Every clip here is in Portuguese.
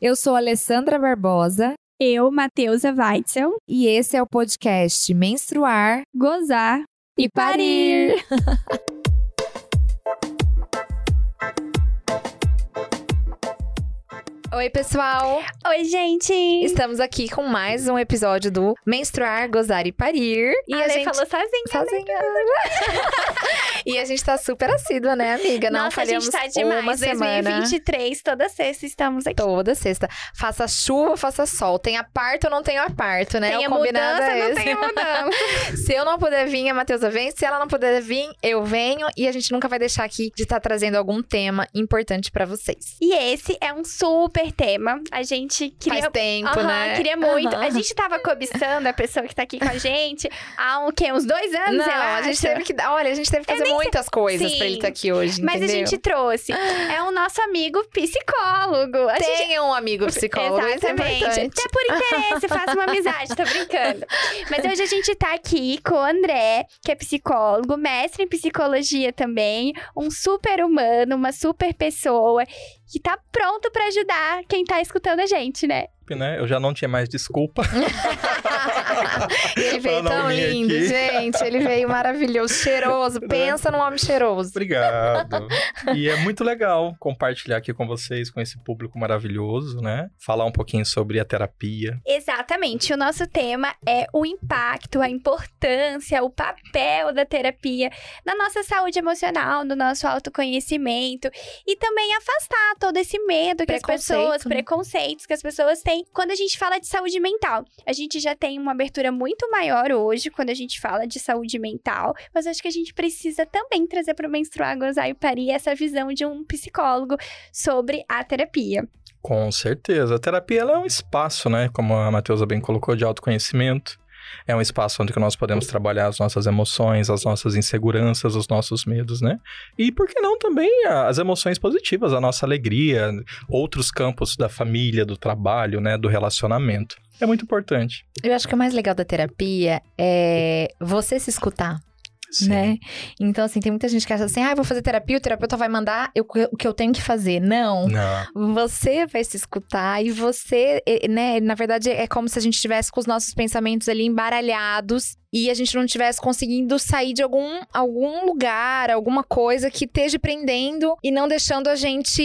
Eu sou Alessandra Barbosa. Eu, Matheusa Weitzel. E esse é o podcast Menstruar, Gozar e, e Parir. Oi, pessoal! Oi, gente! Estamos aqui com mais um episódio do Menstruar, Gozar e Parir. E a, a gente falou sozinha. Sozinha. e a gente tá super assídua, né, amiga? Não Nossa, falhamos a gente tá demais. uma semana. 2023, toda sexta estamos aqui. Toda sexta. Faça chuva, faça sol. Tenha parto ou não tenha parto, né? Tenha o combinado mudança, é não tenha mudança. Se eu não puder vir, a Matheusa vem. Se ela não puder vir, eu venho. E a gente nunca vai deixar aqui de estar tá trazendo algum tema importante para vocês. E esse é um super tema. A gente queria. Faz tempo, Uhum, né? queria muito. Uhum. A gente tava cobiçando a pessoa que tá aqui com a gente há um, quê? uns dois anos, Não, eu a gente teve que. Olha, a gente teve que fazer muitas coisas Sim. pra ele estar aqui hoje. Mas a entendeu? gente trouxe. É o nosso amigo psicólogo. A gente Tenha um amigo psicólogo. é Exatamente. importante. Até por interesse, faça uma amizade, tô brincando. Mas hoje a gente tá aqui com o André, que é psicólogo, mestre em psicologia também, um super humano, uma super pessoa, que tá pronto pra ajudar quem tá escutando a gente, né? Né? Eu já não tinha mais desculpa. Ele veio tão lindo, aqui. gente. Ele veio maravilhoso, cheiroso. Pensa num homem cheiroso. Obrigado. E é muito legal compartilhar aqui com vocês, com esse público maravilhoso, né? Falar um pouquinho sobre a terapia. Exatamente. O nosso tema é o impacto, a importância, o papel da terapia na nossa saúde emocional, no nosso autoconhecimento e também afastar todo esse medo que as pessoas, né? preconceitos que as pessoas têm quando a gente fala de saúde mental. A gente já tem uma abertura muito maior hoje quando a gente fala de saúde mental, mas acho que a gente precisa também trazer para o menstruar, gozar e parir essa visão de um psicólogo sobre a terapia. Com certeza. A terapia é um espaço, né? Como a Matheusa bem colocou, de autoconhecimento. É um espaço onde nós podemos trabalhar as nossas emoções, as nossas inseguranças, os nossos medos, né? E por que não também as emoções positivas, a nossa alegria, outros campos da família, do trabalho, né? Do relacionamento. É muito importante. Eu acho que o mais legal da terapia é você se escutar. Sim. né? Então, assim, tem muita gente que acha assim, ah, vou fazer terapia, o terapeuta vai mandar eu- o que eu tenho que fazer. Não. Não. Você vai se escutar e você, né? Na verdade, é como se a gente estivesse com os nossos pensamentos ali embaralhados e a gente não estivesse conseguindo sair de algum, algum lugar, alguma coisa que esteja prendendo e não deixando a gente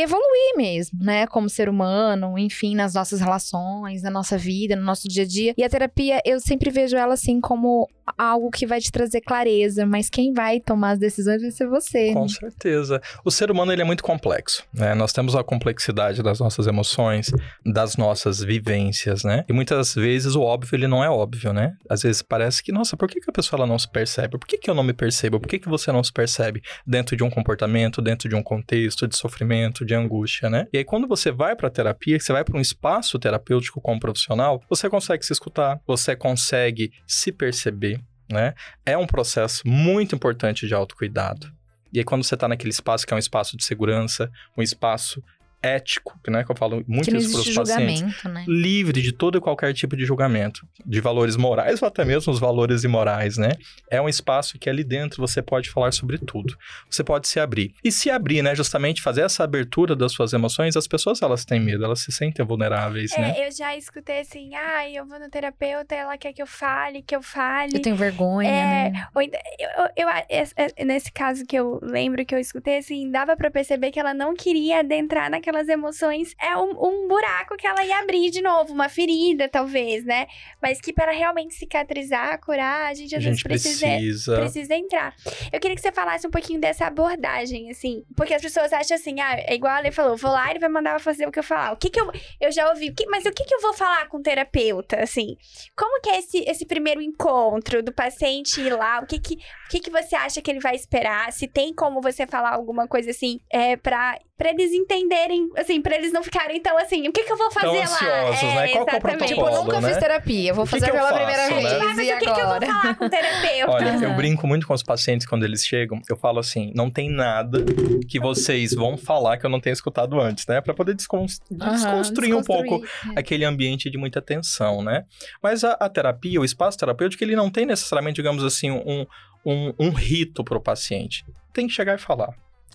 evoluir mesmo, né? Como ser humano, enfim, nas nossas relações, na nossa vida, no nosso dia a dia. E a terapia, eu sempre vejo ela assim como algo que vai te trazer clareza, mas quem vai tomar as decisões vai ser você. Com certeza. O ser humano ele é muito complexo, né? Nós temos a complexidade das nossas emoções, das nossas vivências, né? E muitas vezes o óbvio ele não é óbvio, né? Às vezes parece que, nossa, por que, que a pessoa ela não se percebe? Por que, que eu não me percebo? Por que, que você não se percebe dentro de um comportamento, dentro de um contexto de sofrimento, de angústia, né? E aí quando você vai para terapia, você vai para um espaço terapêutico como profissional, você consegue se escutar, você consegue se perceber, né? É um processo muito importante de autocuidado. E aí, quando você tá naquele espaço que é um espaço de segurança, um espaço ético, né? Que eu falo muito que isso para os pacientes. julgamento, né? Livre de todo e qualquer tipo de julgamento, de valores morais ou até mesmo os valores imorais, né? É um espaço que ali dentro você pode falar sobre tudo. Você pode se abrir. E se abrir, né? Justamente fazer essa abertura das suas emoções, as pessoas elas têm medo, elas se sentem vulneráveis, né? É, eu já escutei assim, ai, eu vou no terapeuta, ela quer que eu fale, que eu fale. Eu tenho vergonha, É, né? Ou eu, eu- eu- es- es- nesse caso que eu lembro que eu escutei, assim, dava pra perceber que ela não queria adentrar naquelas emoções. É um, um buraco que ela ia abrir de novo, uma ferida, talvez, né? Mas que para realmente cicatrizar, curar, a gente A às vezes gente precisa, precisa. precisa entrar. Eu queria que você falasse um pouquinho dessa abordagem, assim. Porque as pessoas acham assim, ah, é igual a falou, vou lá e ele vai mandar fazer o que eu falar. O que que eu. Eu já ouvi, que- mas o que que eu vou falar com o terapeuta, assim? Como que é esse, esse primeiro encontro do paciente ir lá? O que que, o que que você acha que ele vai esperar? Se tem como você falar alguma coisa assim, é, pra, pra eles entenderem, assim, pra eles não ficarem tão assim, o que que eu vou fazer lá? ansiosos, né? Qual que é o exatamente. protocolo? Tipo, eu nunca né? fiz terapia, vou que fazer que eu pela faço, primeira né? vez. Ah, mas e o que que eu vou falar com o terapeuta? Olha, eu brinco muito com os pacientes quando eles chegam. Eu falo assim: não tem nada que vocês vão falar que eu não tenha escutado antes, né? Pra poder descon- Aham, desconstruir um pouco desconstruir, é. aquele ambiente de muita tensão, né? Mas a, a terapia, o espaço terapêutico, ele não tem necessariamente, digamos assim, um, um, um rito para o paciente. Tem que chegar e falar.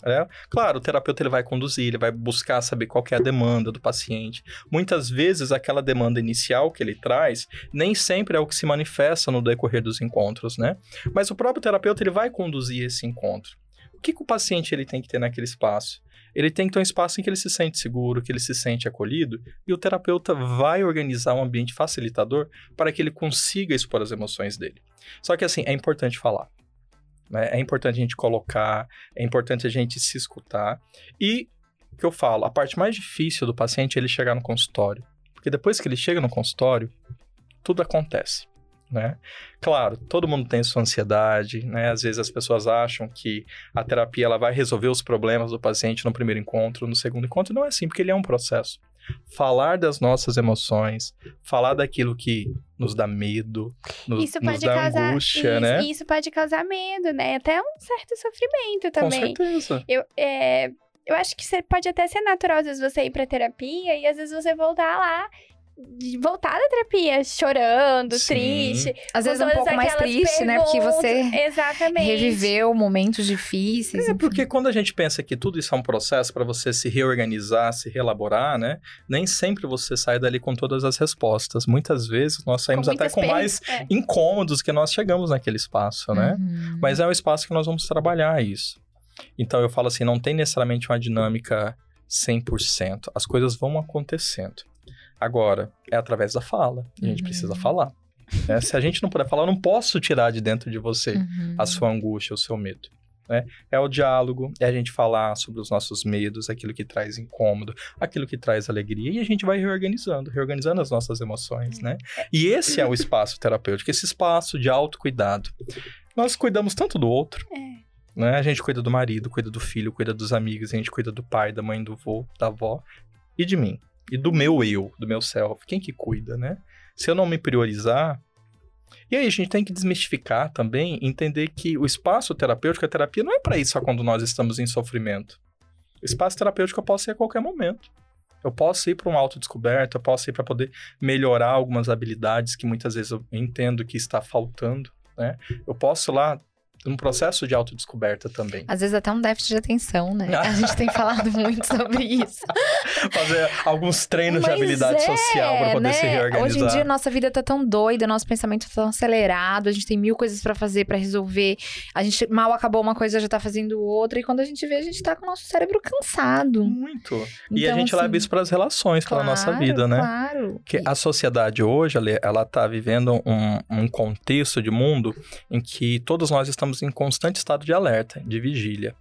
É, claro, o terapeuta ele vai conduzir, ele vai buscar saber qual é a demanda do paciente. Muitas vezes aquela demanda inicial que ele traz nem sempre é o que se manifesta no decorrer dos encontros, né? Mas o próprio terapeuta ele vai conduzir esse encontro. O que, que o paciente ele tem que ter naquele espaço? Ele tem que ter um espaço em que ele se sente seguro, que ele se sente acolhido, e o terapeuta vai organizar um ambiente facilitador para que ele consiga expor as emoções dele. Só que assim, é importante falar. Né? É importante a gente colocar, é importante a gente se escutar. E o que eu falo, a parte mais difícil do paciente é ele chegar no consultório. Porque depois que ele chega no consultório, tudo acontece. Né? Claro, todo mundo tem sua ansiedade, né? Às vezes as pessoas acham que a terapia ela vai resolver os problemas do paciente no primeiro encontro, no segundo encontro, não é assim, porque ele é um processo falar das nossas emoções, falar daquilo que nos dá medo, nos, isso nos pode dá causar, angústia, isso, né? Isso pode causar medo, né? Até um certo sofrimento também. Com certeza. Eu, é, eu acho que você pode até ser natural, às vezes, você ir pra terapia e às vezes você voltar lá. De Voltar da terapia chorando, Sim. triste. Às com vezes um todas pouco mais triste, né? Porque você perguntas. Exatamente. reviveu momentos difíceis. É, porque quando a gente pensa que tudo isso é um processo para você se reorganizar, se reelaborar, né? Nem sempre você sai dali com todas as respostas. Muitas vezes nós saímos até muitas com mais perguntas. É. incômodos que nós chegamos naquele espaço, né? Uhum. Mas é um espaço que nós vamos trabalhar isso. Então eu falo assim, não tem necessariamente uma dinâmica 100%. As coisas vão acontecendo. Agora, é através da fala. A gente Uhum. precisa falar. né? Se a gente não puder falar, eu não posso tirar de dentro de você Uhum. a sua angústia, o seu medo. Né? É o diálogo, é a gente falar sobre os nossos medos, aquilo que traz incômodo, aquilo que traz alegria, e a gente vai reorganizando, reorganizando as nossas emoções, né? E esse é o espaço terapêutico, esse espaço de autocuidado. Nós cuidamos tanto do outro, É. né? A gente cuida do marido, cuida do filho, cuida dos amigos, a gente cuida do pai, da mãe, do vô, da avó, e de mim. E do meu eu, do meu self. Quem que cuida, né? Se eu não me priorizar, e aí a gente tem que desmistificar também, entender que o espaço terapêutico, a terapia não é para isso só quando nós estamos em sofrimento. O espaço terapêutico eu posso ir a qualquer momento. Eu posso ir para uma autodescoberta, eu posso ir para poder melhorar algumas habilidades que muitas vezes eu entendo que está faltando, né? Eu posso lá num processo de autodescoberta também. Às vezes até um déficit de atenção, né? A gente tem falado muito sobre isso. Fazer alguns treinos de Mas habilidade é, social para poder né? se reorganizar. Hoje em dia, nossa vida tá tão doida, nosso pensamento tá tão acelerado, a gente tem mil coisas pra fazer, pra resolver. A gente mal acabou uma coisa, já tá fazendo outra. E quando a gente vê, a gente tá com o nosso cérebro cansado. Muito. e a Então, gente assim, leva isso para as relações, para a nossa claro, vida, né? Claro. Porque a sociedade hoje, ela está vivendo um, um contexto de mundo em que todos nós estamos em constante estado de alerta, de vigília.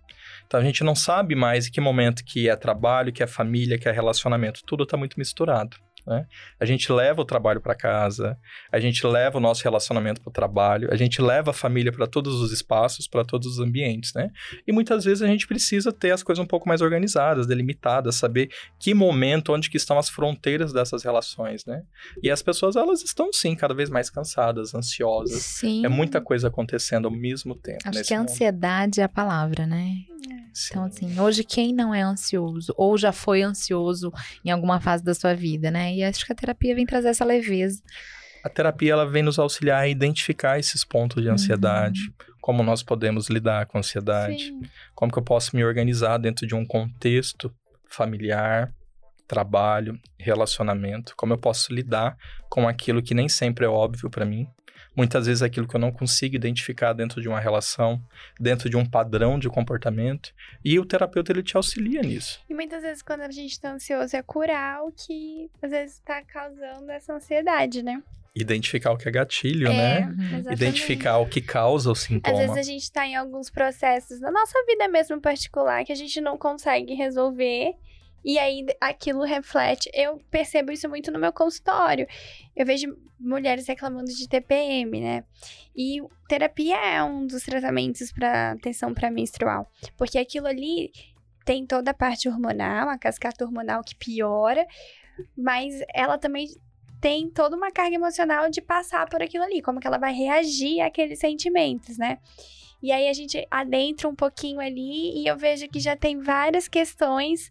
Então a gente não sabe mais em que momento que é trabalho, que é família, que é relacionamento. Tudo está muito misturado. Né? A gente leva o trabalho para casa, a gente leva o nosso relacionamento para o trabalho, a gente leva a família para todos os espaços, para todos os ambientes, né? E muitas vezes a gente precisa ter as coisas um pouco mais organizadas, delimitadas, saber que momento, onde que estão as fronteiras dessas relações, né? E as pessoas, elas estão sim cada vez mais cansadas, ansiosas. Sim. É muita coisa acontecendo ao mesmo tempo. Acho que a mundo. ansiedade é a palavra, né? Sim. Então, assim, hoje quem não é ansioso ou já foi ansioso em alguma fase da sua vida, né? E acho que a terapia vem trazer essa leveza. A terapia ela vem nos auxiliar a identificar esses pontos de ansiedade, como nós podemos lidar com a ansiedade, Sim. como que eu posso me organizar dentro de um contexto familiar, trabalho, relacionamento, como eu posso lidar com aquilo que nem sempre é óbvio para mim. Muitas vezes é aquilo que eu não consigo identificar dentro de uma relação, dentro de um padrão de comportamento, e o terapeuta ele te auxilia nisso. E muitas vezes, quando a gente tá ansioso, é curar o que às vezes tá causando essa ansiedade, né? Identificar o que é gatilho, É, né? exatamente. Identificar o que causa o Às sintoma. vezes a gente tá em alguns processos na nossa vida mesmo particular que a gente não consegue resolver. E aí aquilo reflete. Eu percebo isso muito no meu consultório. Eu vejo mulheres reclamando de TPM, né? E terapia é um dos tratamentos para tensão pré-menstrual, porque aquilo ali tem toda a parte hormonal, a cascata hormonal que piora, mas ela também tem toda uma carga emocional de passar por aquilo ali, como que ela vai reagir àqueles sentimentos, né? E aí a gente adentra um pouquinho ali e eu vejo que já tem várias questões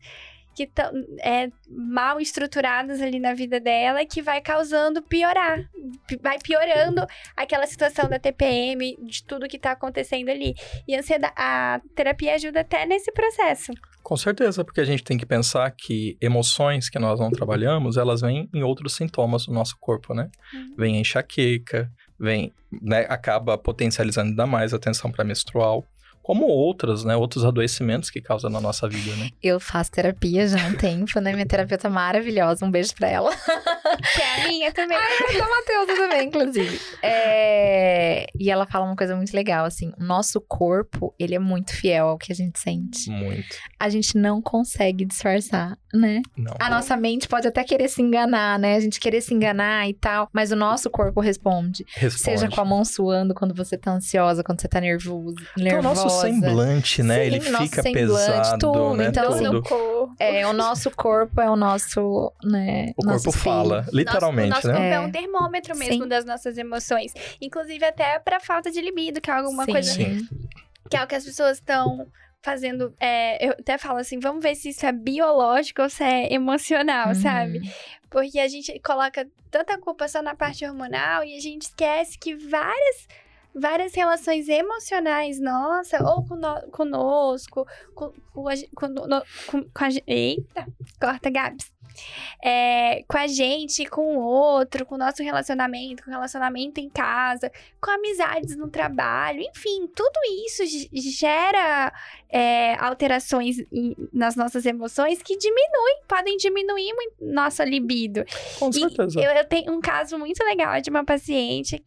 que estão é, mal estruturadas ali na vida dela que vai causando piorar. Vai piorando aquela situação da TPM, de tudo que tá acontecendo ali. E a, ansiedade, a terapia ajuda até nesse processo. Com certeza, porque a gente tem que pensar que emoções que nós não trabalhamos, elas vêm em outros sintomas do nosso corpo, né? Uhum. Vem a enxaqueca, vem, né, acaba potencializando ainda mais a tensão pré-menstrual como outras, né, outros adoecimentos que causam na nossa vida, né? Eu faço terapia já há um tempo, né? Minha terapeuta maravilhosa, um beijo pra ela. Que é a minha também. Ai, da Matheusa também, inclusive. É... E ela fala uma coisa muito legal, assim, o nosso corpo, ele é muito fiel ao que a gente sente. Muito. A gente não consegue disfarçar, né? Não. A nossa mente pode até querer se enganar, né? A gente querer se enganar e tal, mas o nosso corpo responde. Responde. Seja com a mão suando quando você tá ansiosa, quando você tá nervoso, Então, o nervosa. nosso semblante, né? Sim, ele nosso fica semblante, pesado, tudo. né? Então, tudo. no corpo. É, o nosso corpo é o nosso, né? O nosso corpo espelho. fala, literalmente, nosso, né? nosso corpo é. É. um termômetro mesmo Sim. das nossas emoções. Inclusive até pra falta de libido, que é alguma Sim. coisa Sim. que é o que as pessoas estão fazendo. é, eu até falo assim, vamos ver se isso é biológico ou se é emocional, Uhum. sabe? Porque a gente coloca tanta culpa só na parte hormonal e a gente esquece que várias. Várias relações emocionais, nossa, ou cono- conosco, com, com, a, com, no- com, com a gen- Eita, corta, Gabs. É, com a gente, com o outro, com o nosso relacionamento, com o relacionamento em casa, com amizades no trabalho, enfim, tudo isso ge- gera é, alterações em- nas nossas emoções que diminuem, podem diminuir muito nossa libido. Com certeza. eu, eu tenho um caso muito legal de uma paciente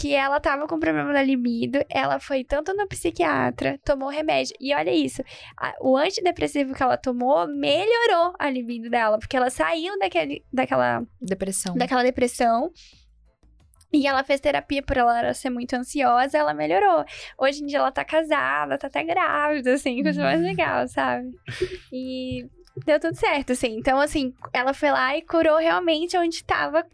que ela tava com problema da libido, ela foi tanto no psiquiatra, tomou remédio. E olha isso, a- o antidepressivo que ela tomou melhorou a libido dela, porque ela saiu daquele, daquela, Depressão. daquela depressão. E ela fez terapia por ela ser muito ansiosa, ela melhorou. Hoje em dia ela tá casada, tá até grávida, assim, coisa mais Uhum. legal, sabe? E deu tudo certo, assim. Então, assim, ela foi lá e curou realmente onde tava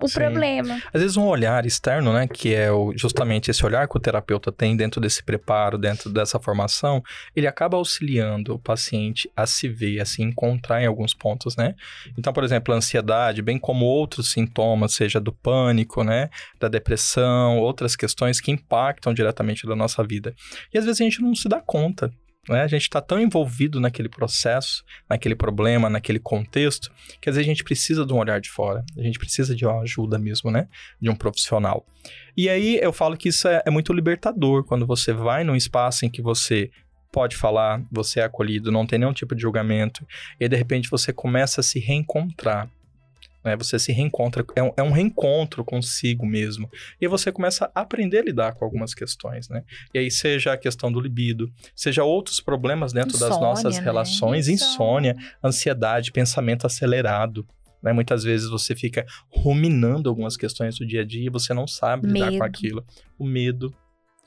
o Sim. problema. Às vezes um olhar externo, né, que é o- justamente esse olhar que o terapeuta tem dentro desse preparo, dentro dessa formação, ele acaba auxiliando o paciente a se ver, a se encontrar em alguns pontos, né? Então, por exemplo, a ansiedade, bem como outros sintomas, seja do pânico, né, da depressão, outras questões que impactam diretamente da nossa vida. E às vezes a gente não se dá conta. Né? A gente está tão envolvido naquele processo, naquele problema, naquele contexto, que às vezes a gente precisa de um olhar de fora. A gente precisa de uma ajuda mesmo, né? De um profissional. E aí eu falo que isso é, é muito libertador quando você vai num espaço em que você pode falar, você é acolhido, não tem nenhum tipo de julgamento, e de repente você começa a se reencontrar. Né? Você se reencontra, é um, é um reencontro consigo mesmo. E você começa a aprender a lidar com algumas questões, né? E aí, seja a questão do libido, seja outros problemas dentro das Insônia, nossas né? relações, insônia, ansiedade, pensamento acelerado. Né? Muitas vezes você fica ruminando algumas questões do dia a dia e você não sabe lidar Medo. com aquilo. O medo,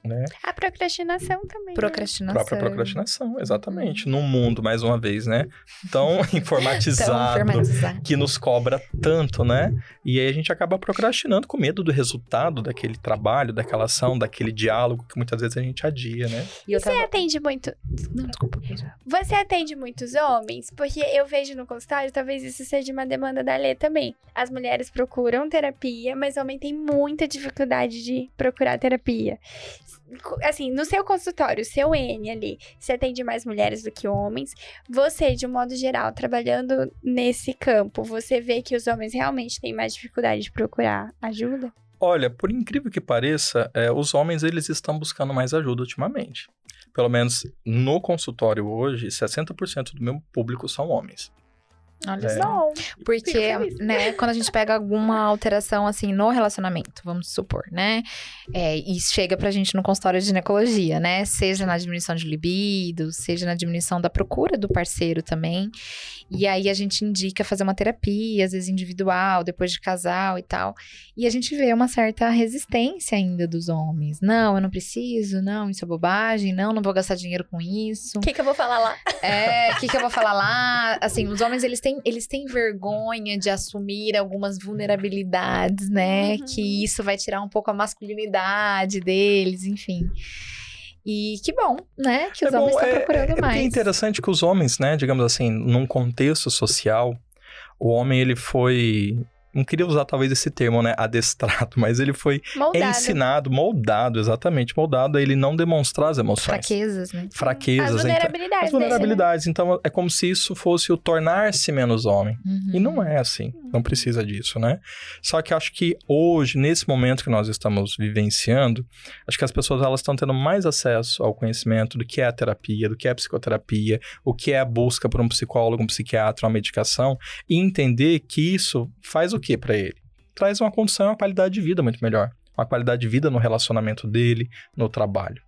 né? A procrastinação também. né? Procrastinação. Própria procrastinação, exatamente. Num mundo, mais uma vez, né? Tão informatizado. informatizado. que nos cobra tanto, né? E aí a gente acaba procrastinando com medo do resultado daquele trabalho, daquela ação, daquele diálogo que muitas vezes a gente adia, né? E Você tava... atende muito. Não, desculpa. Você atende muitos homens? Porque eu vejo no consultório, talvez isso seja uma demanda da Lê também. As mulheres procuram terapia, mas o homem tem muita dificuldade de procurar terapia. Assim, no seu consultório, seu N ali, você atende mais mulheres do que homens. Você, de um modo geral, trabalhando nesse campo, você vê que os homens realmente têm mais dificuldade de procurar ajuda? Olha, por incrível que pareça, é, os homens eles estão buscando mais ajuda ultimamente. Pelo menos no consultório hoje, 60% do meu público são homens. Olha É. só. Não. Porque, né, quando a gente pega alguma alteração, assim, no relacionamento, vamos supor, né? É, e chega pra gente no consultório de ginecologia, né? Seja na diminuição de libido, seja na diminuição da procura do parceiro também. E aí a gente indica fazer uma terapia, às vezes individual, depois de casal e tal. E a gente vê uma certa resistência ainda dos homens. Não, eu não preciso, não, isso é bobagem, não, não vou gastar dinheiro com isso. O que, que eu vou falar lá? É, o que, que eu vou falar lá? Assim, os homens, eles têm, eles têm vergonha de assumir algumas vulnerabilidades, né? Uhum. Que isso vai tirar um pouco a masculinidade deles, enfim. E que bom, né? Que os É bom, homens estão é- procurando é, porque mais. É interessante que os homens, né, digamos assim, num contexto social, o homem ele foi, não queria usar talvez esse termo, né, adestrado, mas ele foi Moldado. ensinado, moldado, exatamente, moldado a ele não demonstrar as emoções, Fraquezas, né? As fraquezas, então- vulnerabilidades. as vulnerabilidades. Então é como se isso fosse o tornar-se menos homem. Uhum. E não é assim, não precisa disso, né? Só que acho que hoje, nesse momento que nós estamos vivenciando, acho que as pessoas elas estão tendo mais acesso ao conhecimento do que é a terapia, do que é a psicoterapia, o que é a busca por um psicólogo, um psiquiatra, uma medicação, e entender que isso faz o que para ele? Traz uma condição, uma qualidade de vida muito melhor. Uma qualidade de vida no relacionamento dele, no trabalho.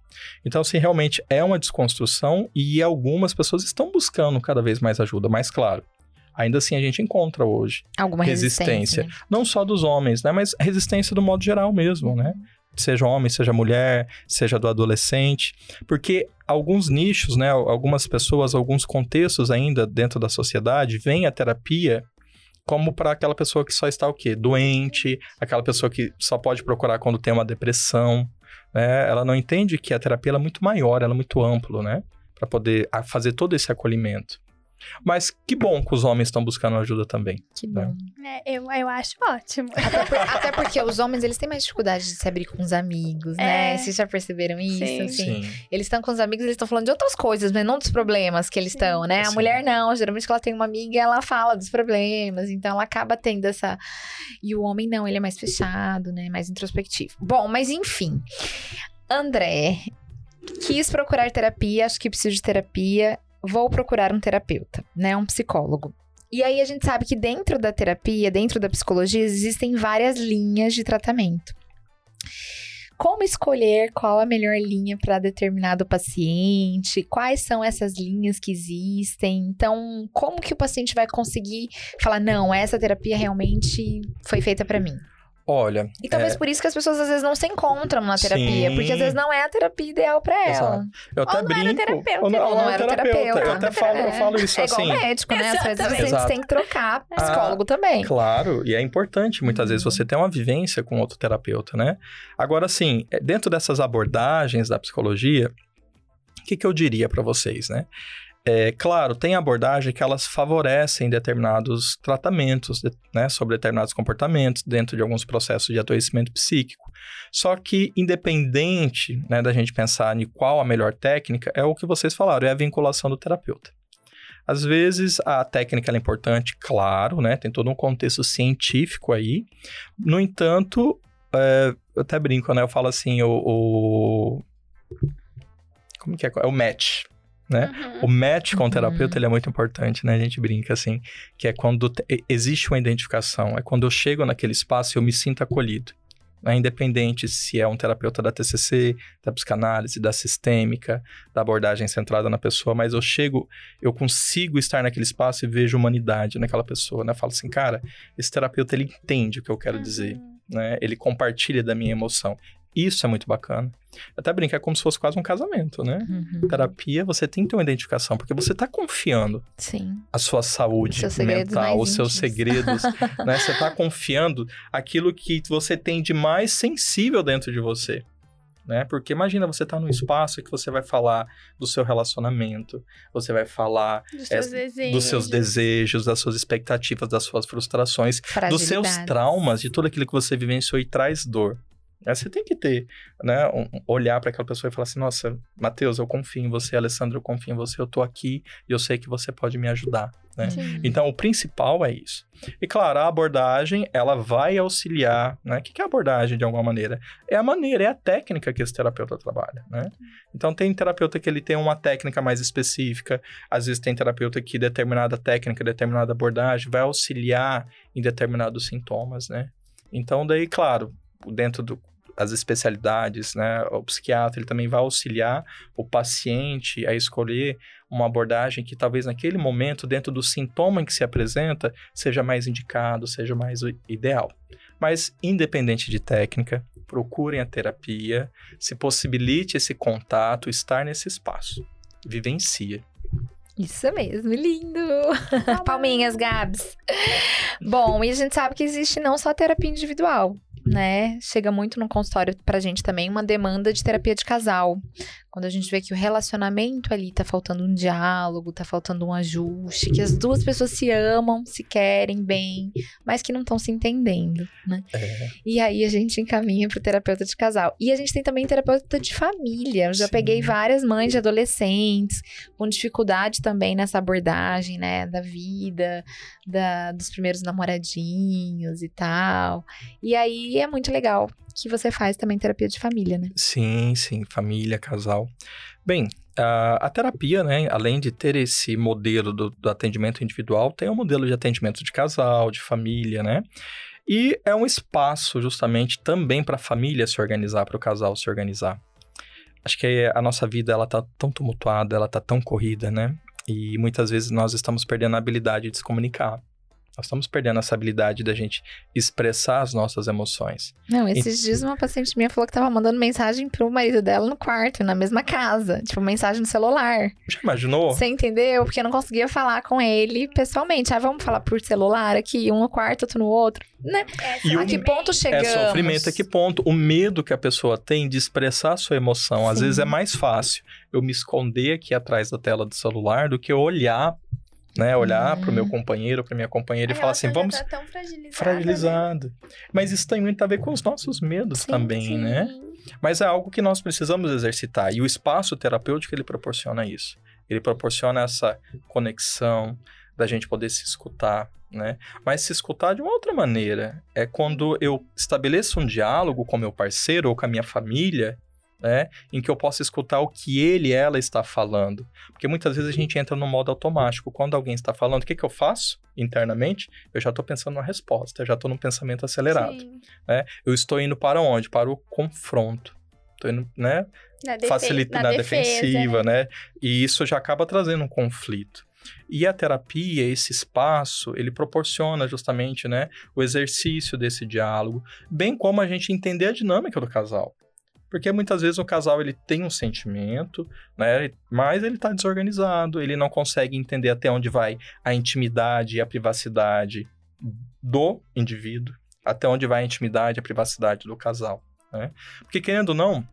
Então, assim, realmente é uma desconstrução e algumas pessoas estão buscando cada vez mais ajuda, mas claro, ainda assim a gente encontra hoje Alguma resistência. resistência. não só dos homens, né, mas resistência do modo geral mesmo, né? Seja homem, seja mulher, seja do adolescente, porque alguns nichos, né, algumas pessoas, alguns contextos ainda dentro da sociedade veem a terapia como para aquela pessoa que só está o quê? Doente, aquela pessoa que só pode procurar quando tem uma depressão, né? Ela não entende que a terapia é muito maior, ela é muito amplo, né? Para poder fazer todo esse acolhimento. Mas que bom que os homens estão buscando ajuda também. Que bom. É, eu, eu acho ótimo. Até, por- até porque os homens, eles têm mais dificuldade de se abrir com os amigos, né? É. Vocês já perceberam isso? Sim. Assim, Eles estão com os amigos, eles estão falando de outras coisas, mas não dos problemas que eles estão, né? A Sim. mulher não, geralmente quando ela tem uma amiga, ela fala dos problemas, então ela acaba tendo essa... E o homem não, ele é mais fechado, né? Mais introspectivo. Bom, mas enfim. André quis procurar terapia, acho que preciso de terapia, vou procurar um terapeuta, né? Um psicólogo. E aí a gente sabe que dentro da terapia, dentro da psicologia, existem várias linhas de tratamento. Como escolher qual a melhor linha para determinado paciente? Quais são essas linhas que existem? Então, como que o paciente vai conseguir falar não, essa terapia realmente foi feita para mim? Olha, E talvez por isso que as pessoas às vezes não se encontram na terapia, Sim. porque às vezes não é a terapia ideal para ela. Eu até Ou não era brinco. terapeuta, ou não, ou não era terapeuta. Eu até falo, eu É. falo isso É igual assim. médico, né? Às vezes a gente tem que trocar psicólogo também. Claro, e é importante muitas vezes Uhum. você ter uma vivência com outro terapeuta, né? Agora, assim, é, dentro dessas abordagens da psicologia, o que, que eu diria para vocês, né? É, claro, tem abordagem que elas favorecem determinados tratamentos, né, sobre determinados comportamentos dentro de alguns processos de adoecimento psíquico. Só que, independente né, da gente pensar em qual a melhor técnica, é o que vocês falaram, é a vinculação do terapeuta. Às vezes a técnica é importante, claro, né? Tem todo um contexto científico aí. No entanto, é, eu até brinco, né? Eu falo assim, o. o- como que é? É o match. Né? Uhum. O match com Uhum. o terapeuta ele é muito importante, né? A gente brinca assim, que é quando te- existe uma identificação, é quando eu chego naquele espaço e eu me sinto acolhido. Né? Independente se é um terapeuta da TCC, da psicanálise, da sistêmica, da abordagem centrada na pessoa, mas eu chego, eu consigo estar naquele espaço e vejo humanidade naquela pessoa, né? Eu falo assim, cara, esse terapeuta ele entende o que eu quero dizer, Uhum. né? Ele compartilha da minha emoção. Isso é muito bacana. Até brincar como se fosse quase um casamento, né? Uhum. Terapia, você tem que ter uma identificação, porque você está confiando Sim. a sua saúde mental, os seus segredos, né? Você está confiando aquilo que você tem de mais sensível dentro de você, né? Porque imagina, você tá num espaço que você vai falar do seu relacionamento, você vai falar Dos seus é, desejos. dos seus desejos, das suas expectativas, das suas frustrações, dos seus traumas, de tudo aquilo que você vivenciou e traz dor. Aí Você tem que ter, né, um- olhar para aquela pessoa e falar assim, nossa, Matheus, eu confio em você, Alessandro, eu confio em você, eu tô aqui e eu sei que você pode me ajudar, né? Então, o principal é isso. E claro, a abordagem, ela vai auxiliar, né? O que é a abordagem, de alguma maneira? É a maneira, é a técnica que esse terapeuta trabalha, né? Então, tem terapeuta que ele tem uma técnica mais específica, às vezes tem terapeuta que determinada técnica, determinada abordagem vai auxiliar em determinados sintomas, né? Então, daí, claro, dentro do as especialidades, né? O psiquiatra ele também vai auxiliar o paciente a escolher uma abordagem que talvez naquele momento, dentro do sintoma em que se apresenta, seja mais indicado, seja mais ideal. Mas, independente de técnica, procurem a terapia, se possibilite esse contato, estar nesse espaço. Vivencia. Isso mesmo, lindo! Palminhas, Gabs. Bom, e a gente sabe que existe não só terapia individual, né? Chega muito no consultório pra gente também uma demanda de terapia de casal. Quando a gente vê que o relacionamento ali tá faltando um diálogo, tá faltando um ajuste, que as duas pessoas se amam, se querem bem, mas que não estão se entendendo, né? É. E aí a gente encaminha pro terapeuta de casal. E a gente tem também terapeuta de família. Eu já Sim. peguei várias mães de adolescentes com dificuldade também nessa abordagem, né, da vida, da, dos primeiros namoradinhos e tal. E aí é muito legal que você faz também terapia de família, né? Sim, sim, família, casal. Bem, a, a terapia, né, além de ter esse modelo do, do atendimento individual, tem um modelo de atendimento de casal, de família, né? E é um espaço justamente também para a família se organizar, para o casal se organizar. Acho que a nossa vida ela tá tão tumultuada, ela tá tão corrida, né? E muitas vezes nós estamos perdendo a habilidade de se comunicar. Nós estamos perdendo essa habilidade da gente expressar as nossas emoções. Não, esses dias uma paciente minha falou que tava mandando mensagem pro marido dela no quarto, na mesma casa. Tipo, mensagem no celular. Já imaginou? Você entendeu? Porque eu não conseguia falar com ele pessoalmente. Ah, vamos falar por celular aqui, um no quarto, outro no outro. Né? É, E A que ponto É chegamos? sofrimento, a que ponto? O medo que a pessoa tem de expressar a sua emoção. Às Sim. vezes é mais fácil eu me esconder aqui atrás da tela do celular do que eu olhar, né? Olhar Hum. pro meu companheiro, pra minha companheira A e falar assim, relação vamos Tá tão fragilizada, né? fragilizado. Mas isso tem muito a ver com os nossos medos Sim, também, Sim. né? Mas é algo que nós precisamos exercitar. E o espaço terapêutico, ele proporciona isso. Ele proporciona essa conexão da gente poder se escutar, né? Mas se escutar de uma outra maneira. É quando eu estabeleço um diálogo com meu parceiro ou com a minha família, né? Em que eu possa escutar o que ele ela está falando. Porque muitas vezes a gente entra no modo automático. Quando alguém está falando, o que, que eu faço internamente? Eu já estou pensando numa resposta, eu já estou num pensamento acelerado. Sim. Eu estou indo para onde? Para o confronto. Estou indo, né? Na, defe Facilita na na defesa, defensiva, né? E isso já acaba trazendo um conflito. E a terapia, esse espaço, ele proporciona justamente, né, o exercício desse diálogo, bem como a gente entender a dinâmica do casal. Porque muitas vezes o casal ele tem um sentimento, né, mas ele está desorganizado, ele não consegue entender até onde vai a intimidade e a privacidade do indivíduo, até onde vai a intimidade e a privacidade do casal, né? Porque querendo ou não,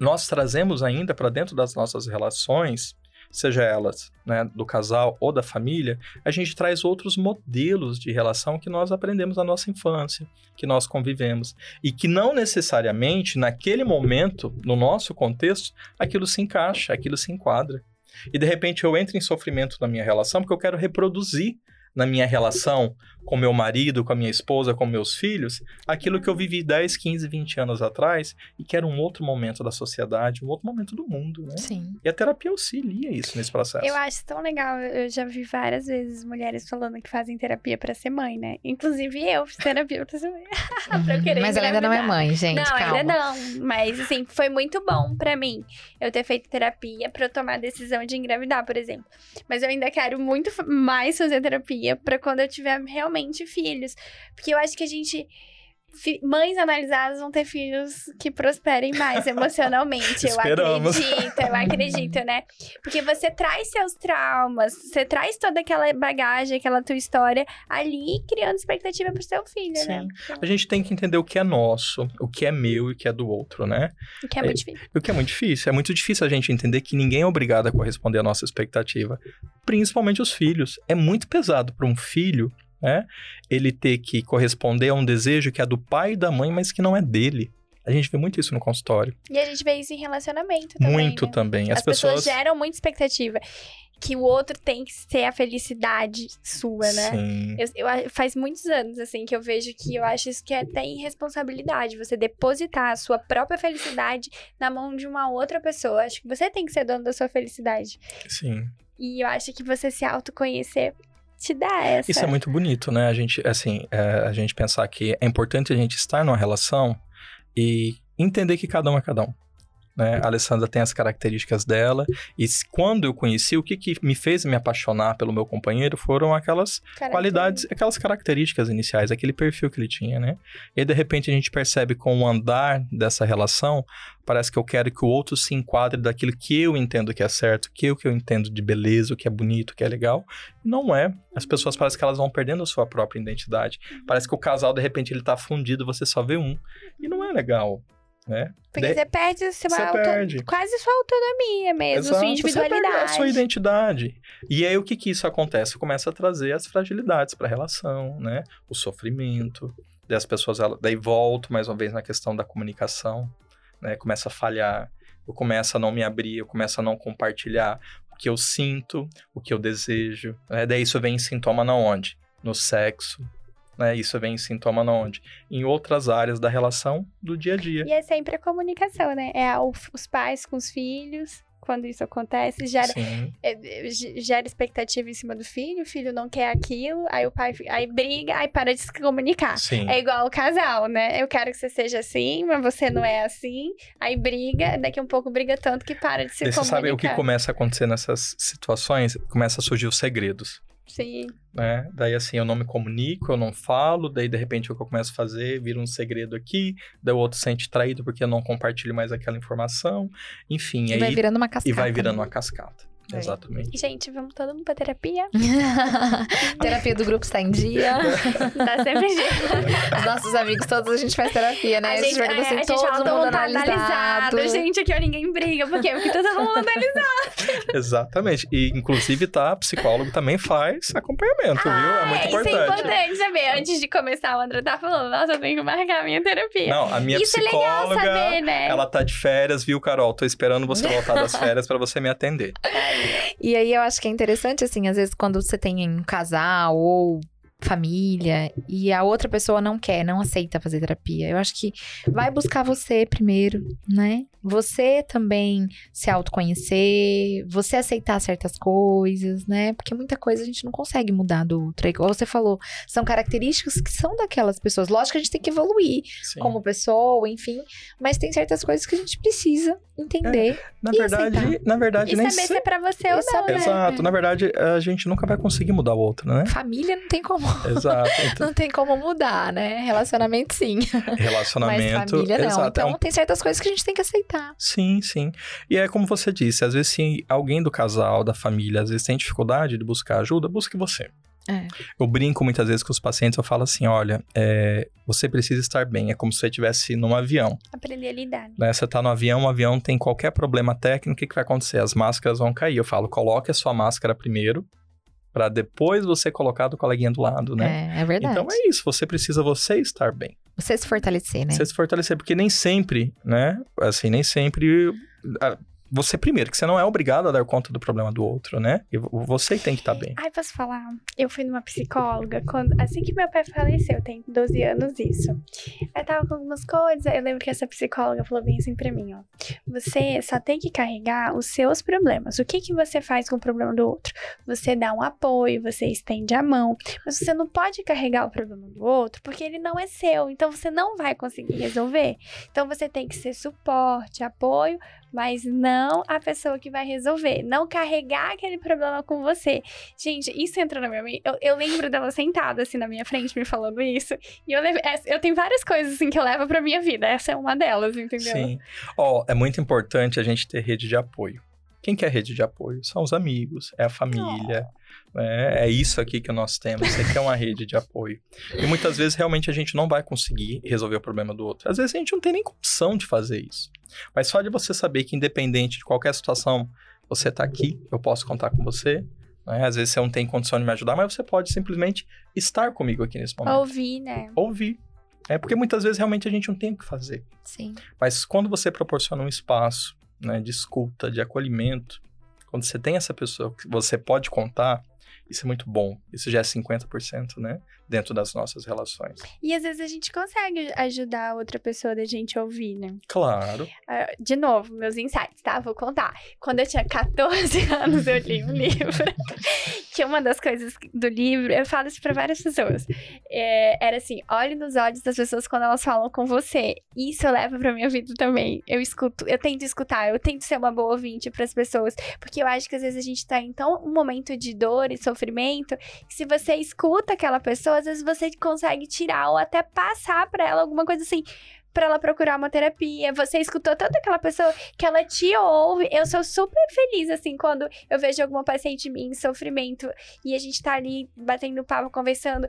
nós trazemos ainda para dentro das nossas relações, seja elas né, do casal ou da família, a gente traz outros modelos de relação que nós aprendemos na nossa infância, que nós convivemos. E que não necessariamente, naquele momento, no nosso contexto, aquilo se encaixa, aquilo se enquadra. E de repente eu entro em sofrimento na minha relação porque eu quero reproduzir na minha relação com meu marido, com a minha esposa, com meus filhos, aquilo que eu vivi 10, 15, 20 anos atrás e que era um outro momento da sociedade, um outro momento do mundo, né? Sim. E a terapia auxilia isso nesse processo. Eu acho tão legal. Eu já vi várias vezes mulheres falando que fazem terapia pra ser mãe, né? Inclusive eu fiz terapia pra ser mãe. pra eu querer Mas ela ainda não é mãe, gente. não, calma. ainda não. Mas, assim, foi muito bom pra mim eu ter feito terapia pra eu tomar a decisão de engravidar, por exemplo. Mas eu ainda quero muito mais fazer terapia pra quando eu tiver realmente filhos. Porque eu acho que a gente. Mães analisadas vão ter filhos que prosperem mais emocionalmente. eu acredito, eu acredito, né? Porque você traz seus traumas, você traz toda aquela bagagem, aquela tua história ali, criando expectativa pro seu filho, né? A gente tem que entender o que é nosso, o que é meu e o que é do outro, né? O que é muito difícil. O que é muito difícil. É muito difícil a gente entender que ninguém é obrigado a corresponder à nossa expectativa. Principalmente os filhos. É muito pesado para um filho, né? Ele ter que corresponder a um desejo que é do pai e da mãe, mas que não é dele. A gente vê muito isso no consultório. E a gente vê isso em relacionamento também. muito né? também. As, As, pessoas... pessoas. geram muita expectativa que o outro tem que ser a felicidade sua, né? Sim. Eu, eu faz muitos anos, assim, que eu vejo que eu acho isso que é até irresponsabilidade. Você depositar a sua própria felicidade na mão de uma outra pessoa. Acho que você tem que ser dono da sua felicidade. Sim. E eu acho que você se autoconhecer te dá essa. Isso é muito bonito, né? A gente, assim, é, a gente pensar que é importante a gente estar numa relação e entender que cada um é cada um. Né? A Alessandra tem as características dela, e quando eu conheci, o que, que me fez me apaixonar pelo meu companheiro foram aquelas qualidades, aquelas características iniciais, aquele perfil que ele tinha, né? E de repente, a gente percebe com o andar dessa relação, parece que eu quero que o outro se enquadre daquilo que eu entendo que é certo, que eu, que eu entendo de beleza, o que é bonito, o que é legal. Não é. As pessoas parecem que elas vão perdendo a sua própria identidade. Parece que o casal, de repente, ele tá fundido, você só vê um. E não é legal. Né? Porque você perde, sua Você perde. quase sua autonomia mesmo, sua Exato, Você individualidade. perde a sua identidade. E aí o que que isso acontece? Começa a trazer as fragilidades para a relação, né? O sofrimento. Daí as pessoas, daí volto mais uma vez na questão da comunicação, né? Começa a falhar, eu começo a não me abrir, eu começo a não compartilhar o que eu sinto, o que eu desejo. Né? Daí isso vem em sintoma na onde? No sexo. Né? Isso vem em sintoma na onde? Em outras áreas da relação do dia a dia. E é sempre a comunicação, né? É os pais com os filhos. Quando isso acontece, gera, é, é, ge- gera expectativa em cima do filho, o filho não quer aquilo, aí o pai aí briga, aí para de se comunicar. Sim. É igual o casal, né? Eu quero que você seja assim, mas você não é assim. Aí briga, daqui a um pouco briga tanto que para de se você comunicar. sabe o que começa a acontecer nessas situações? Começa a surgir os segredos. Sim. né? Daí assim, eu não me comunico, eu não falo, daí de repente o que eu começo a fazer vira um segredo aqui, daí o outro se sente traído porque eu não compartilho mais aquela informação, enfim, E aí vai virando uma cascata. e vai virando né? uma cascata. É. Exatamente. Gente, vamos todo mundo pra terapia? terapia do grupo está em dia. Dá sempre jeito. Os nossos amigos todos a gente faz terapia, né? A A gente, é, assim, a gente todo mundo todo mundo tá analisado. analisado. Gente, aqui ó, ninguém briga. Por quê? Porque tá todo mundo analisado. Exatamente. E inclusive tá, psicólogo também faz acompanhamento, viu? É muito Ah, Isso é importante. importante saber. Antes de começar, o André tá falando, nossa, eu tenho que marcar a minha terapia. Não, a minha Isso é legal psicóloga, saber, né? ela tá de férias, viu, Carol? Tô esperando você voltar das férias pra você me atender. E aí eu acho que é interessante, assim, às vezes quando você tem um casal ou família e a outra pessoa não quer, não aceita fazer terapia. Eu acho que vai buscar você primeiro, né? Você também se autoconhecer, você aceitar certas coisas, né? Porque muita coisa a gente não consegue mudar do outro. É Igual você falou, são características que são daquelas pessoas. Lógico que a gente tem que evoluir Sim. como pessoa, enfim, mas tem certas coisas que a gente precisa entender. Na e verdade, aceitar. na verdade, E nem saber se é pra você ou não, né? Exato. Na verdade, a gente nunca vai conseguir mudar o outro, né? Família não tem como Exato. Então, Não tem como mudar, né? Relacionamento sim. relacionamento. Mas família não. Exato. é Então um- tem certas coisas que a gente tem que aceitar. Sim, sim. E é como você disse, às vezes se alguém do casal, da família, às vezes tem dificuldade de buscar ajuda, busque você. É. Eu brinco muitas vezes com os pacientes, eu falo assim, olha, é, você precisa estar bem, é como se você estivesse num avião, Aprender a lidar. né? Você tá no avião, o avião tem qualquer problema técnico, o que, que vai acontecer? As máscaras vão cair. Eu falo, coloque a sua máscara primeiro, para depois você colocar do coleguinha do lado, né? É, é verdade. Então é isso, você precisa você estar bem. Você se fortalecer, né? Você se fortalecer, porque nem sempre, né? Assim, nem sempre. Você primeiro, que você não é obrigado a dar conta do problema do outro, né? E vo- você tem que estar bem. Ai, posso falar? Eu fui numa psicóloga quando, assim que meu pai faleceu, tem 12 anos isso. Eu tava com algumas coisas, eu lembro que essa psicóloga falou bem assim pra mim, ó. Você só tem que carregar os seus problemas. O que que você faz com o problema do outro? Você dá um apoio, você estende a mão, mas você não pode carregar o problema do outro porque ele não é seu, então você não vai conseguir resolver. Então você tem que ser suporte, apoio, mas não a pessoa que vai resolver. Não carregar aquele problema com você. Gente, isso entrou na minha mente. Eu, eu lembro dela sentada assim na minha frente me falando isso. E eu, essa- eu tenho várias coisas assim que eu levo pra minha vida. Essa é uma delas, entendeu? Sim. Ó, é muito importante a gente ter rede de apoio. Quem quer rede de apoio? São os amigos, é a família. né? É isso aqui que nós temos. Isso aqui é uma rede de apoio. E muitas vezes realmente a gente não vai conseguir resolver o problema do outro. Às vezes a gente não tem nem condição de fazer isso. Mas só de você saber que, independente de qualquer situação, você tá aqui, eu posso contar com você. né? Às vezes você não tem condição de me ajudar, mas você pode simplesmente estar comigo aqui nesse momento. Ouvir, né? Ouvir. É porque muitas vezes realmente a gente não tem o que fazer. Sim. Mas quando você proporciona um espaço né, de escuta, de acolhimento, quando você tem essa pessoa que você pode contar, isso é muito bom. Isso já é 50%, né? Dentro das nossas relações. E às vezes a gente consegue ajudar a outra pessoa da gente ouvir, né? Claro. Ah, De novo, meus insights, tá? Vou contar. Quando eu tinha 14 anos, eu li um livro. que uma das coisas do livro, eu falo isso pra várias pessoas. é, era assim: olhe nos olhos das pessoas quando elas falam com você. Isso eu levo pra minha vida também. Eu escuto, eu tento escutar, eu tento ser uma boa ouvinte pras pessoas. Porque eu acho que às vezes a gente tá em tão um momento de dor e sofrimento que se você escuta aquela pessoa, às vezes você consegue tirar ou até passar pra ela alguma coisa assim pra ela procurar uma terapia. Você escutou tanto aquela pessoa que ela te ouve. Eu sou super feliz, assim, quando eu vejo alguma paciente minha em sofrimento e a gente tá ali batendo papo, conversando.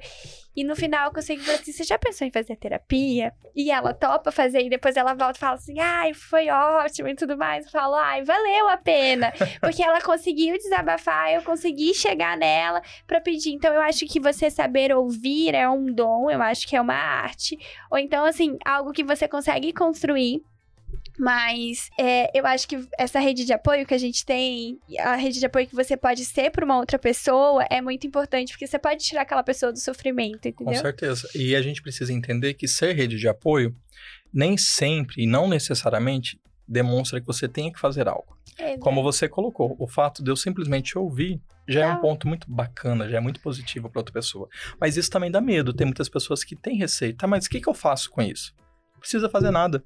E no final eu consigo falar assim: você já pensou em fazer terapia? E ela topa fazer, e depois ela volta e fala assim: ai, foi ótimo e tudo mais. Eu falo, ai, valeu a pena. Porque ela conseguiu desabafar, eu consegui chegar nela pra pedir. Então eu acho que você saber ouvir é um dom, eu acho que é uma arte. Ou então, assim, algo que você consegue construir. Mas é, eu acho que essa rede de apoio que a gente tem, a rede de apoio que você pode ser para uma outra pessoa, é muito importante, porque você pode tirar aquela pessoa do sofrimento, entendeu? Com certeza. E a gente precisa entender que ser rede de apoio nem sempre e não necessariamente demonstra que você tenha que fazer algo. É, Como você colocou, o fato de eu simplesmente ouvir já é um Não. ponto muito bacana, já é muito positivo para outra pessoa. Mas isso também dá medo. Tem muitas pessoas que têm receio. Tá, mas o que, que eu faço com isso? Não precisa fazer nada.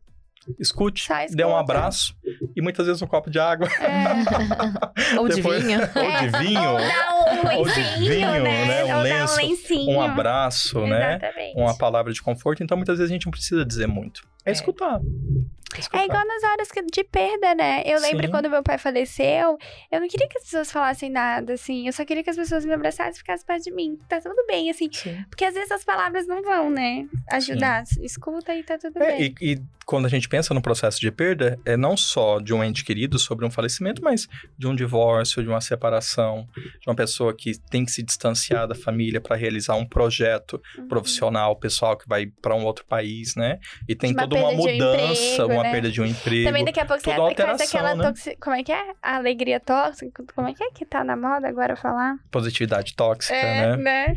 Escute, Só dê um abraço e muitas vezes um copo de água. É. Ou de Depois- vinho. Ou de vinho. Ou um lencinho, né? né? Um lenço, um lencinho. um abraço, né? Exatamente. Uma palavra de conforto. Então, muitas vezes a gente não precisa dizer muito. É, É. escutar. escutar. É igual nas horas que- de perda, né? Eu lembro Sim. quando meu pai faleceu, eu não queria que as pessoas falassem nada, assim. Eu só queria que as pessoas me abraçassem e ficassem perto de mim. Tá tudo bem, assim. Sim. Porque às vezes as palavras não vão, né? Ajudar. Escuta e tá tudo É, bem. e, e quando a gente pensa no processo de perda, é não só de um ente querido sobre um falecimento, mas de um divórcio, de uma separação, de uma pessoa que tem que se distanciar da família para realizar um projeto Uhum. profissional, pessoal que vai para um outro país, né? E tem De uma toda uma de um mudança, emprego, uma né? perda de um emprego. Também daqui a pouco você toda faz alteração, aquela né? Como é que é? A alegria tóxica? Como é que é que tá na moda agora falar? Positividade tóxica, é, né? né?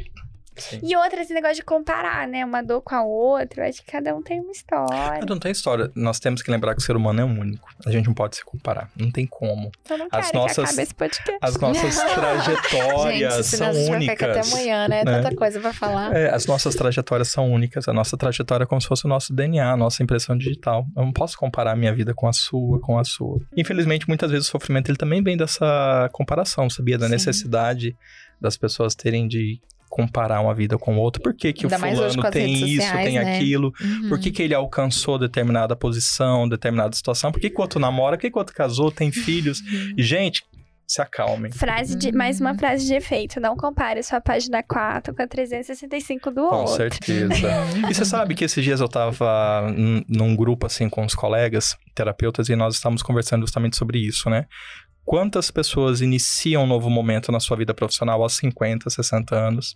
Sim. E outra, esse negócio de comparar, né? Uma dor com a outra. Eu acho que cada um tem uma história. Não tem história. Nós temos que lembrar que o ser humano é único. A gente não pode se comparar. Não tem como. Eu não As que nossas- acabe esse podcast. As nossas trajetórias Gente, são únicas. até amanhã, né? né? Tanta coisa pra falar. É, as nossas trajetórias são únicas. A nossa trajetória é como se fosse o nosso DNA, a nossa impressão digital. Eu não posso comparar a minha vida com a sua, com a sua. Infelizmente, muitas vezes o sofrimento ele também vem dessa comparação, sabia? Da Sim. necessidade das pessoas terem de comparar uma vida com outra. Por que, que o Ainda fulano com tem isso, sociais, tem né? aquilo? Uhum. Por que, que ele alcançou determinada posição, determinada situação? Por que, que o outro namora? Por que, que o outro casou, tem filhos? Uhum. Gente, se acalmem. Frase de. Mais uma frase de efeito. Não compare sua página 4 com a 365 do Com outro. certeza. E você sabe que esses dias eu tava n- num grupo assim com os colegas terapeutas e nós estávamos conversando justamente sobre isso, né? Quantas pessoas iniciam um novo momento na sua vida profissional aos 50, 60 anos?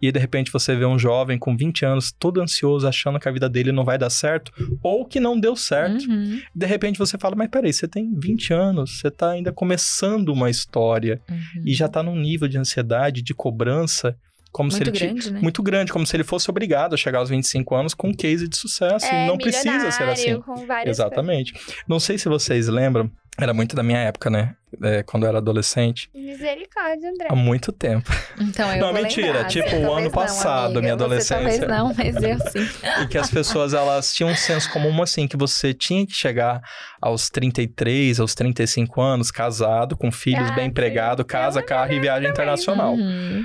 E aí, de repente você vê um jovem com 20 anos todo ansioso, achando que a vida dele não vai dar certo ou que não deu certo. Uhum. De repente você fala, mas peraí, você tem 20 anos, você tá ainda começando uma história Uhum. e já tá num nível de ansiedade, de cobrança, como se Muito ele ti- grande, né? muito grande, como se ele fosse obrigado a chegar aos 25 anos com um case de sucesso. É, não precisa ser assim. Exatamente. Não sei se vocês lembram, era muito da minha época, né? É, quando eu era adolescente. Misericórdia, André. há muito tempo. Então eu Não, vou mentira, lembrar. tipo, Você o talvez ano passado, amiga. minha Você adolescência. talvez não, mas eu sim. e que as pessoas, elas tinham um senso comum assim, que você tinha que chegar aos 33, aos 35 anos, casado, com filhos, Ah, bem empregado, casa, carro e viagem internacional. Uhum.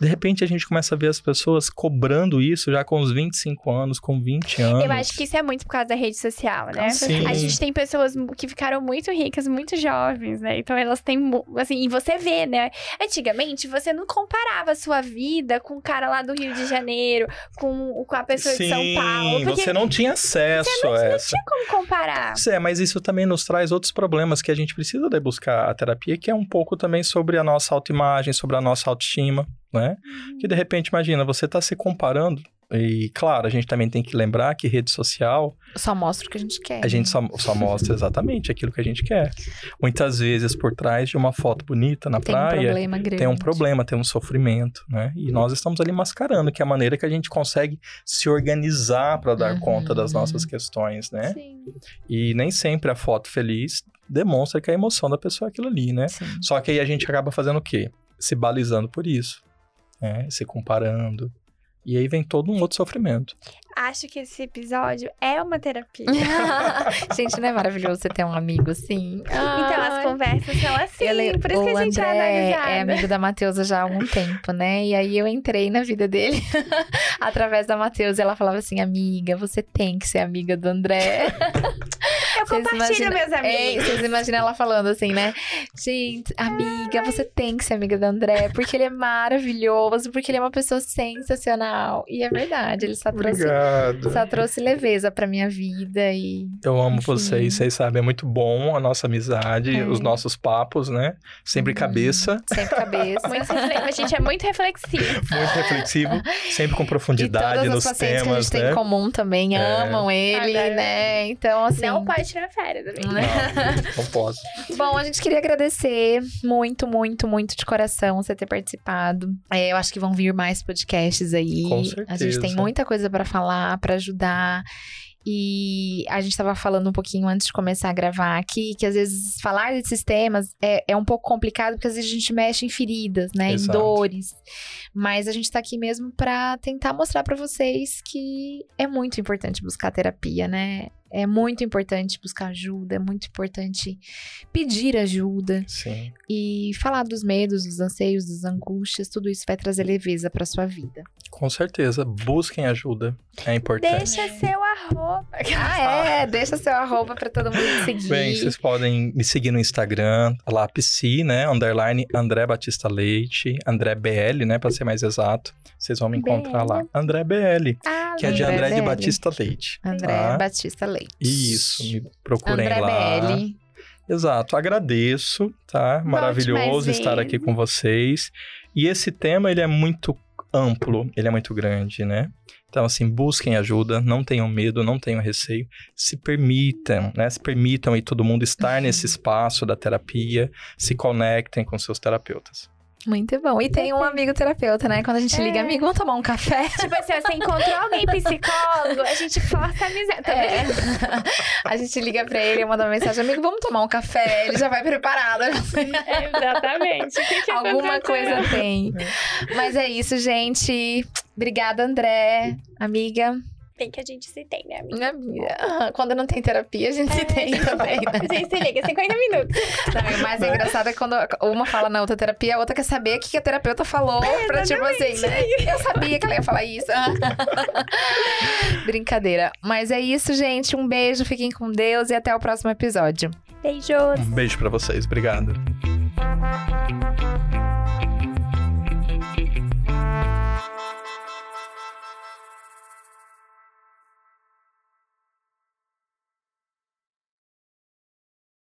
De repente, a gente começa a ver as pessoas cobrando isso já com os 25 anos, com 20 anos. Eu acho que isso é muito por causa da rede social, né? Sim. A gente tem pessoas que ficaram muito ricas, muito jovens, né? Então elas têm, assim, e você vê, né? Antigamente, você não comparava a sua vida com o cara lá do Rio de Janeiro, com, com a pessoa de São Paulo. Porque você não tinha acesso a essa. como comparar. Isso é, mas isso também nos traz outros problemas que a gente precisa de buscar a terapia, que é um pouco também sobre a nossa autoimagem, sobre a nossa autoestima, né? Uhum. Que de repente, imagina, você tá se comparando. E claro, a gente também tem que lembrar que rede social, Só mostra o que a gente quer. a gente só, só mostra exatamente aquilo que a gente quer. Muitas vezes, por trás de uma foto bonita na tem um praia, problema grande. tem um problema, tem um sofrimento, né? E nós estamos ali mascarando, que é a maneira que a gente consegue se organizar para dar Uhum. conta das nossas questões, né? Sim. E nem sempre a foto feliz demonstra que a emoção da pessoa é aquilo ali, né? Sim. Só que aí a gente acaba fazendo o quê? Se balizando por isso, né? Se comparando, E aí vem todo um outro sofrimento. Acho que esse episódio é uma terapia. gente, não é maravilhoso você ter um amigo assim? Então, as conversas são assim, Ele- por isso que o a gente André é analisada. é amigo da Matheusa já há algum tempo, né? E aí eu entrei na vida dele através da Matheusa. E ela falava assim: Amiga, você tem que ser amiga do André. Eu Vocês compartilho, imaginam- meus amigos. Ei, vocês imaginam ela falando assim, né? Gente, amiga, você tem que ser amiga do André, porque ele é maravilhoso, porque ele é uma pessoa sensacional. E é verdade, ele só trouxe, Obrigado. Só trouxe leveza pra minha vida e. Eu amo Enfim. vocês, vocês sabem, é muito bom a nossa amizade, É. os nossos papos, né? Sempre Uhum. cabeça, Sempre cabeça. Muito A gente é muito reflexivo. muito reflexivo, sempre com E profundidade todas as nos pacientes que a temas, gente tem né? em comum também É. amam ele, Adoro. né? Então, assim. Não pode tirar férias, né? Não, não posso. Bom, a gente queria agradecer muito, muito, muito de coração você ter participado. É, eu acho que vão vir mais podcasts aí. Com A gente certeza. tem muita coisa pra falar, pra ajudar. E a gente tava falando um pouquinho antes de começar a gravar aqui, que às vezes falar desses temas é, é um pouco complicado, porque às vezes a gente mexe em feridas, né? Exato. Em dores. Mas a gente tá aqui mesmo pra tentar mostrar pra vocês que é muito importante buscar terapia, né? É muito importante buscar ajuda, é muito importante pedir ajuda Sim. e falar dos medos, dos anseios, das angústias, tudo isso vai trazer leveza pra sua vida. Com certeza. Busquem ajuda. É importante. Deixa seu arroba. Ah, é, deixa seu arroba pra todo mundo seguir. Bem, vocês podem me seguir no Instagram, lá Psi, né? Underline André Batista Leite, André BL, né? Pra ser mais exato. Vocês vão me encontrar lá. André BL, Ah, que é de André André de BL. Batista Leite. André tá? Batista Leite. Isso, me procurem André lá. BL. Exato, agradeço, tá? Maravilhoso mais estar aqui com vocês. E esse tema, ele é muito amplo, ele é muito grande, né? Então, assim, busquem ajuda, não tenham medo, não tenham receio, se permitam, né? Se permitam aí todo mundo estar nesse espaço da terapia, se conectem com seus terapeutas. Muito bom. E tem um amigo terapeuta, né? Quando a gente liga, É. amigo, vamos tomar um café? Tipo assim, você encontrou alguém psicólogo, a gente força a amizade. Tá É. A gente liga pra ele, manda uma mensagem, amigo, vamos tomar um café? Ele já vai preparado. É, exatamente. Que que Alguma coisa tem. Mas é isso, gente. Obrigada, André. Amiga. Tem que a gente se tem, né, amiga? Minha amiga. Quando não tem terapia, a gente se tem também, né? A gente se liga, 50 minutos. Não, o mais engraçado é quando uma fala na outra terapia, a outra quer saber o que a terapeuta falou pra, tipo assim, né? Eu sabia que ela ia falar isso. Brincadeira. Mas é isso, gente. Um beijo, fiquem com Deus e até o próximo episódio. Beijos. Um beijo pra vocês, obrigado.